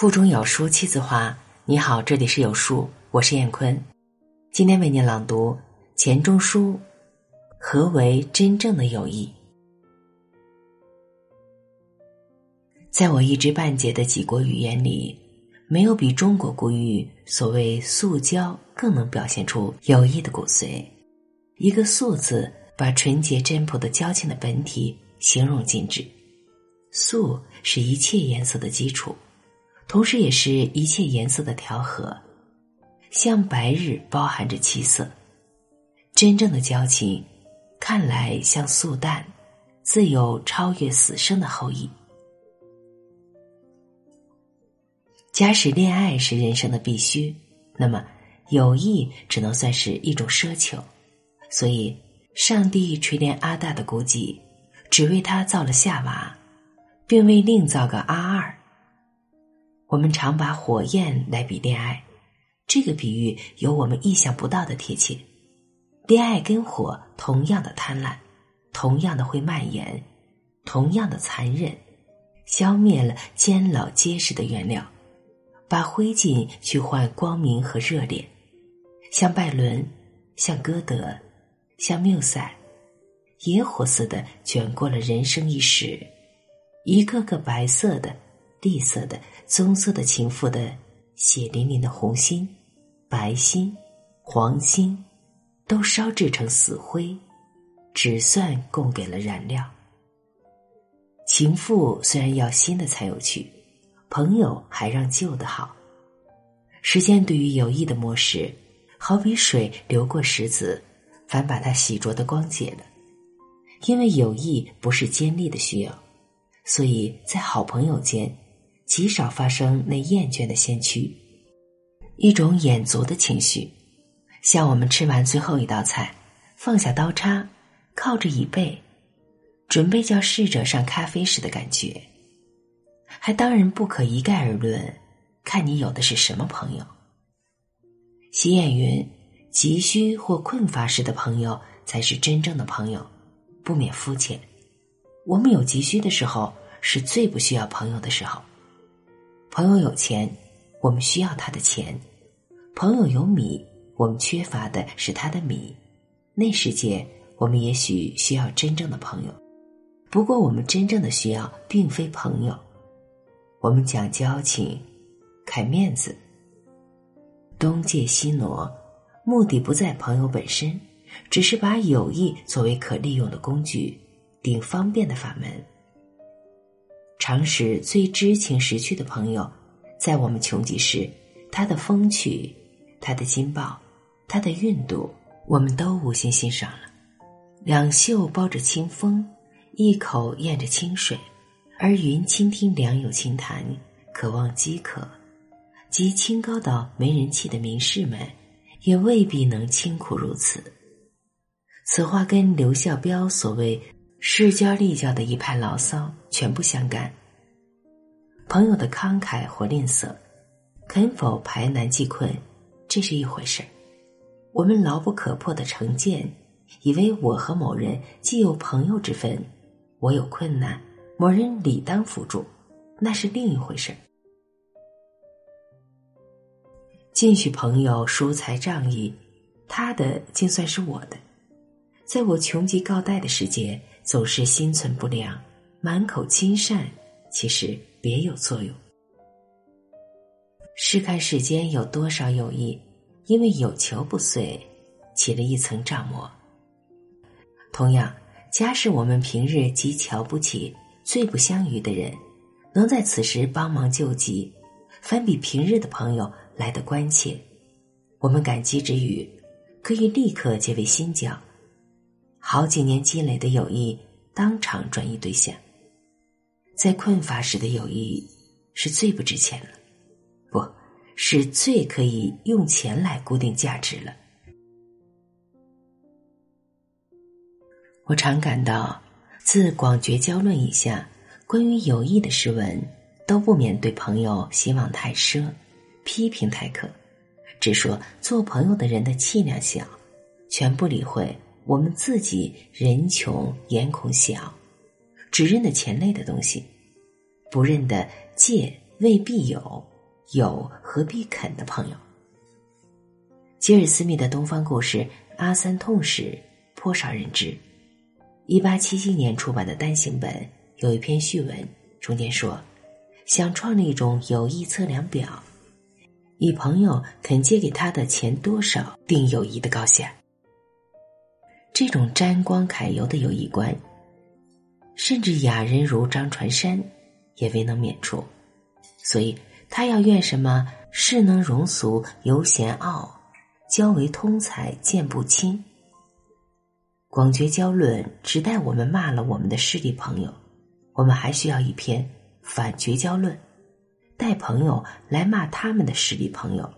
腹中有书气自华。你好，这里是有书，我是燕坤。今天为您朗读钱钟书。何为真正的友谊？在我一知半解的几国语言里，没有比中国古语所谓“素交”更能表现出友谊的骨髓。一个“素”字，把纯洁真朴的交情的本体形容尽致。素是一切颜色的基础，同时也是一切颜色的调和。像白日包含着七色，真正的交情，看来像素淡，自有超越死生的后裔。假使恋爱是人生的必须，那么友谊只能算是一种奢求。所以，上帝垂怜阿大的孤寂，只为他造了夏娃，并未另造个阿二。我们常把火焰来比恋爱，这个比喻有我们意想不到的贴切。恋爱跟火同样的贪婪，同样的会蔓延，同样的残忍，消灭了坚老结实的原料。把灰烬去换光明和热烈，像拜伦，像歌德，像缪塞，野火似的卷过了人生一时，一个个白色的、栗色的、棕色的情妇的血淋淋的红心、白心、黄心，都烧制成死灰，只算供给了燃料。情妇虽然要新的才有趣。朋友还让旧的好。时间对于友谊的磨蚀，好比水流过石子，反把它洗濯的光洁了。因为友谊不是尖利的需要，所以在好朋友间，极少发生那厌倦的先驱，一种眼足的情绪，像我们吃完最后一道菜，放下刀叉，靠着椅背，准备叫侍者上咖啡时的感觉。还当然不可一概而论，看你有的是什么朋友。习谚云：“急需或困乏时的朋友才是真正的朋友，不免肤浅。我们有急需的时候，是最不需要朋友的时候。朋友有钱，我们需要他的钱；朋友有米，我们缺乏的是他的米。那世界，我们也许需要真正的朋友，不过我们真正的需要，并非朋友。”我们讲交情，看面子，东借西挪，目的不在朋友本身，只是把友谊作为可利用的工具，顶方便的法门。常使最知情识趣的朋友，在我们穷极时，他的风趣，他的劲爆，他的韵度，我们都无心欣赏了。两袖包着清风，一口咽着清水。而云倾听良友清谈，渴望饥渴；即清高到没人气的名士们，也未必能清苦如此。此话跟刘孝标所谓“世交立教”的一派牢骚全不相干。朋友的慷慨或吝啬，肯否排难济困，这是一回事儿我们牢不可破的成见，以为我和某人既有朋友之分，我有困难。某人理当辅助，那是另一回事儿。进许朋友疏财仗义，他的竟算是我的。在我穷极告贷的时节，总是心存不良，满口亲善，其实别有作用。试看世间有多少友谊，因为有求不遂，起了一层障膜。同样，假使我们平日极瞧不起。最不相遇的人，能在此时帮忙救急，反比平日的朋友来的关切。我们感激之余，可以立刻结为新交。好几年积累的友谊，当场转移对象。在困乏时的友谊，是最不值钱了，不是最可以用钱来固定价值了。我常感到。自《广觉交论》以下，关于友谊的诗文，都不免对朋友希望太奢，批评太苛，只说做朋友的人的气量小，全不理会我们自己人穷眼孔小，只认得钱类的东西，不认得借未必有，有何必肯的朋友。吉尔斯密的《东方故事》阿三痛史颇少人知。一八七七年出版的单行本有一篇序文，中间说，想创立一种友谊测量表，以朋友肯借给他的钱多少定友谊的高下。这种沾光揩油的友谊观，甚至雅人如张传山也未能免除。所以他要愿什么世能容俗犹嫌傲，交为通才见不亲。广绝交论只待我们骂了我们的势力朋友，我们还需要一篇反绝交论，带朋友来骂他们的势力朋友，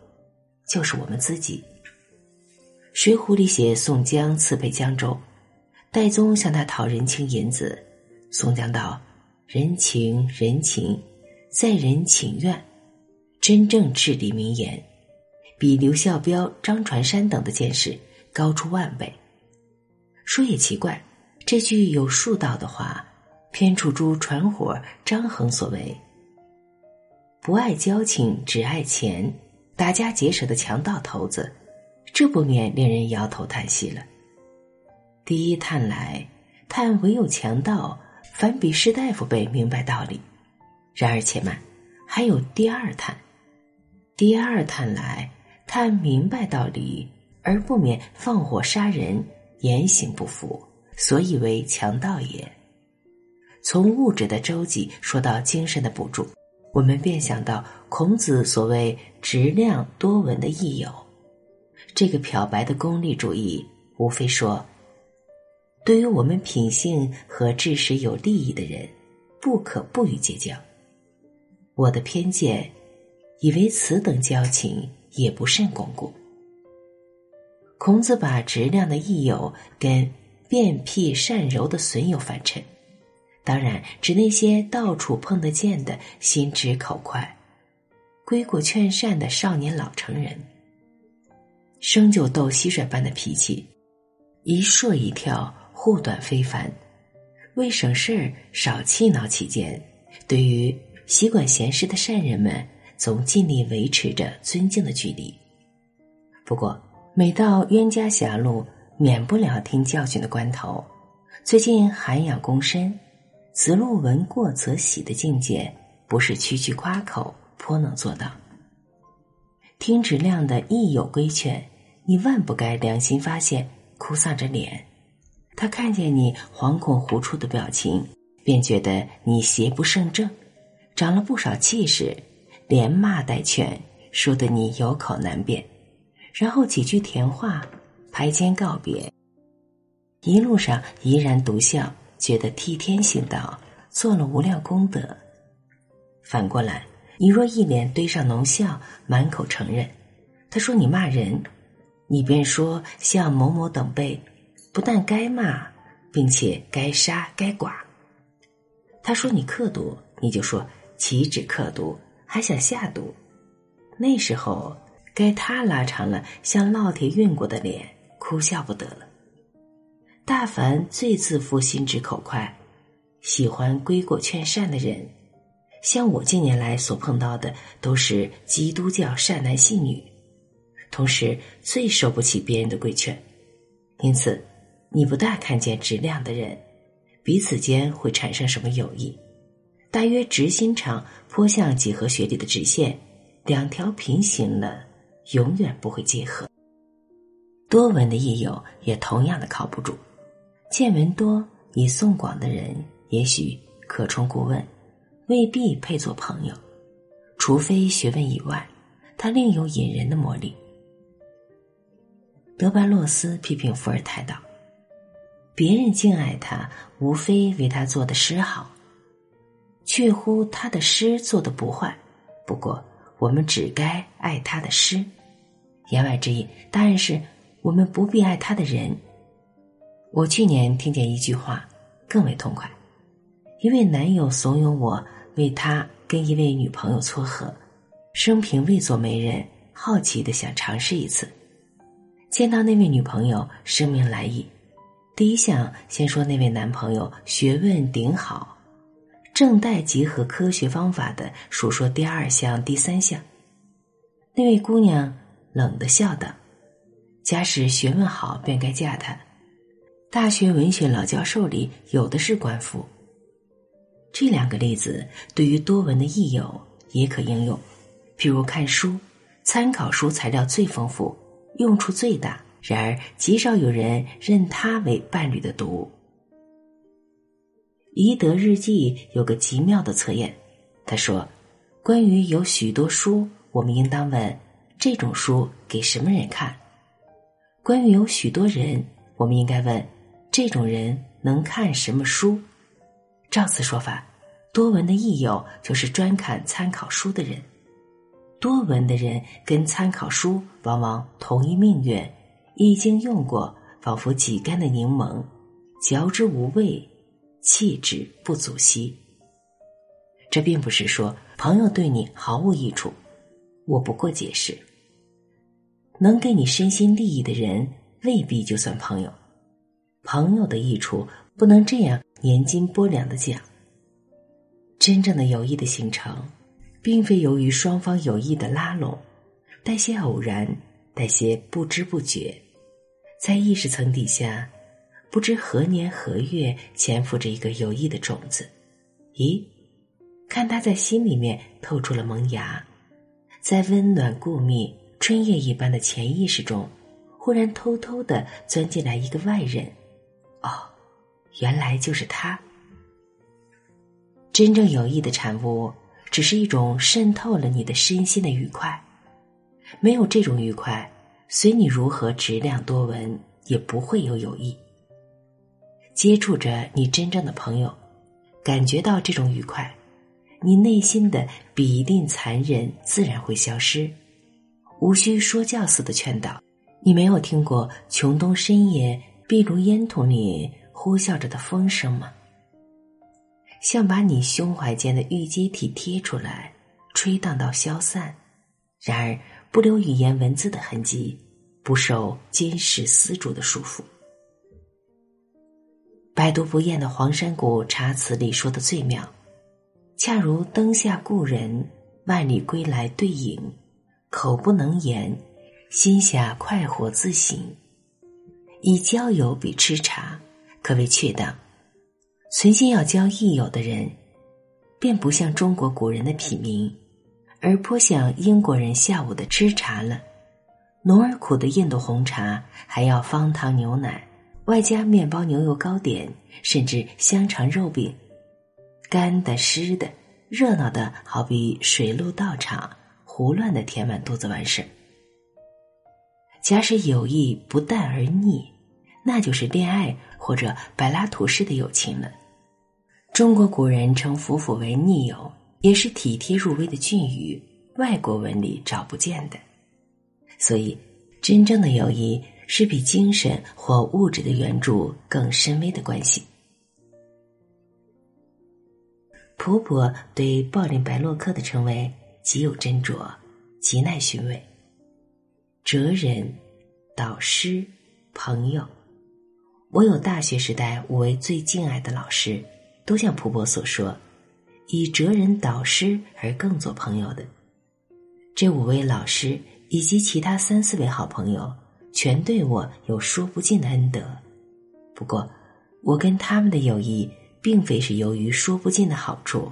就是我们自己。《水浒》里写宋江刺配江州，戴宗向他讨人情银子，宋江道：“人情人情，在人情愿。”真正至理名言，比刘孝标、张传山等的见识高出万倍。说也奇怪，这句有数道的话，偏处诸传火张衡所为：“不爱交情，只爱钱，打家劫舍的强盗头子。”这不免令人摇头叹息了。第一叹来，叹唯有强盗，反比士大夫辈明白道理。然而且慢，还有第二叹。第二叹来，叹明白道理，而不免放火杀人，言行不符，所以为强盗也。从物质的周济说到精神的补助，我们便想到孔子所谓“质量多闻”的益友。这个漂白的功利主义，无非说，对于我们品性和知识有利益的人，不可不予结交。我的偏见，以为此等交情也不甚巩固。孔子把质量的益友跟变辟善柔的损友反衬，当然指那些到处碰得见的心直口快、规过劝善的少年老成人。生就斗蟋蟀般的脾气，一说一跳，护短非凡。为省事儿少气恼起见，对于习惯闲事的善人们，总尽力维持着尊敬的距离。不过，每到冤家狭路，免不了听教训的关头。最近涵养躬身，此路闻过则喜的境界，不是区区夸口，颇能做到。听质量的益友规劝。你万不该良心发现，哭丧着脸。他看见你惶恐狐出的表情，便觉得你邪不胜正，长了不少气势，连骂带劝，说得你有口难辩。然后几句甜话，排肩告别。一路上怡然独笑，觉得替天行道，做了无量功德。反过来，你若一脸堆上浓笑，满口承认，他说你骂人。你便说像某某等辈，不但该骂，并且该杀该剐。他说你刻毒，你就说岂止刻毒，还想下毒。那时候该他拉长了像烙铁熨过的脸，哭笑不得了。大凡最自负、心直口快、喜欢归过劝善的人，像我近年来所碰到的，都是基督教善男信女。同时最受不起别人的规劝，因此你不大看见质量的人，彼此间会产生什么友谊？大约直心肠颇像几何学里的直线，两条平行了，永远不会结合。多文的益友也同样的靠不住，见闻多以送广的人，也许可充顾问，未必配做朋友，除非学问以外，他另有引人的魔力。德巴洛斯批评伏尔泰道：“别人敬爱他，无非为他做的诗好，确乎他的诗做的不坏。不过，我们只该爱他的诗。言外之意，当然是我们不必爱他的人。我去年听见一句话，更为痛快：一位男友怂恿我为他跟一位女朋友撮合，生平未做媒人，好奇的想尝试一次。”见到那位女朋友，声明来意。第一项先说那位男朋友学问顶好，正待结合科学方法的数说第二项、第三项。那位姑娘冷的笑道：“假使学问好，便该嫁他。大学文学老教授里有的是官夫。”这两个例子对于多文的益友也可应用，譬如看书，参考书材料最丰富，用处最大，然而极少有人认他为伴侣的读物。宜德日记有个极妙的测验，他说：“关于有许多书，我们应当问这种书给什么人看；关于有许多人，我们应该问这种人能看什么书。”照此说法，多闻的益友就是专看参考书的人。多闻的人跟参考书往往同一命运，一经用过，仿佛挤干的柠檬，嚼之无味。弃之不足惜。这并不是说朋友对你毫无益处，我不过解释。能给你身心利益的人，未必就算朋友。朋友的益处不能这样年斤拨两的讲。真正的友谊的形成，并非由于双方有意的拉拢，带些偶然，带些不知不觉，在意识层底下。不知何年何月潜伏着一个有益的种子，咦？看它在心里面透出了萌芽，在温暖固密春夜一般的潜意识中，忽然偷偷的钻进来一个外人。哦，原来就是他。真正有益的产物，只是一种渗透了你的身心的愉快。没有这种愉快，随你如何质量多闻，也不会有有益。接触着你真正的朋友，感觉到这种愉快，你内心的比定残忍自然会消失。无需说教似的劝导，你没有听过穷冬深夜壁炉烟筒里呼啸着的风声吗？像把你胸怀间的玉阶体贴出来，吹荡到消散，然而不留语言文字的痕迹，不受金石丝竹的束缚。百读不厌的黄山谷茶词里说的最妙，恰如灯下故人，万里归来对影，口不能言，心下快活自省。以交友比吃茶，可谓确当。存心要交益友的人，便不像中国古人的品名，而颇像英国人下午的吃茶了。浓而苦的印度红茶，还要方糖牛奶。外加面包、牛油糕点，甚至香肠、肉饼，干的、湿的，热闹的，好比水陆道场，胡乱的填满肚子完事儿。假使友谊不淡而腻，那就是恋爱或者柏拉图式的友情了。中国古人称夫妇为逆友，也是体贴入微的俊语，外国文里找不见的。所以，真正的友谊。是比精神或物质的援助更深微的关系。蒲伯对鲍林白洛克的称谓极有斟酌，极耐寻味。哲人、导师、朋友，我有大学时代五位最敬爱的老师，都像蒲伯所说，以哲人导师而更做朋友的。这五位老师以及其他三四位好朋友。全对我有说不尽的恩德，不过我跟他们的友谊，并非是由于说不尽的好处，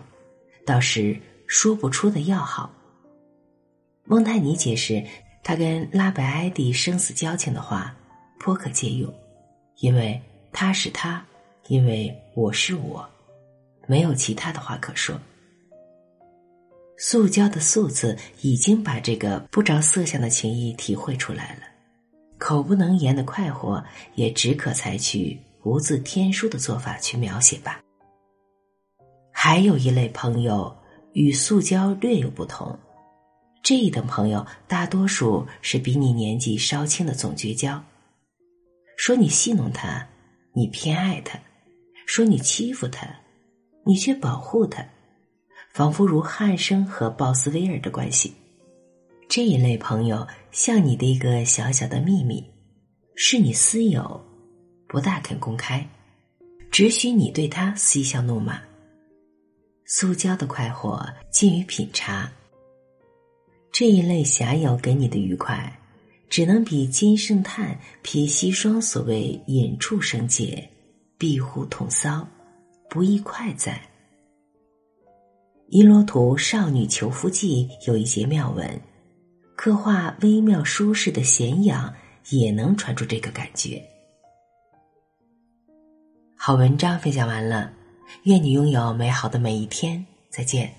倒是说不出的要好。蒙泰尼解释他跟拉白埃蒂生死交情的话，颇可借用，因为他是他，因为我是我，没有其他的话可说。塑胶的“塑”字已经把这个不着色相的情谊体会出来了。口不能言的快活，也只可采取无字天书的做法去描写吧。还有一类朋友与塑胶略有不同，这一等朋友大多数是比你年纪稍轻的总绝交。说你戏弄他，你偏爱他；说你欺负他，你却保护他，仿佛如汉生和鲍斯威尔的关系。这一类朋友像你的一个小小的秘密，是你私有，不大肯公开，只许你对他嬉笑怒骂。塑胶的快活近于品茶，这一类侠友给你的愉快，只能比金圣叹披西霜所谓引畜生解，庇护痛骚，不易快哉？《伊罗图少女求夫记》有一节妙文，刻画微妙舒适的咸阳，也能传出这个感觉。好文章分享完了，愿你拥有美好的每一天，再见。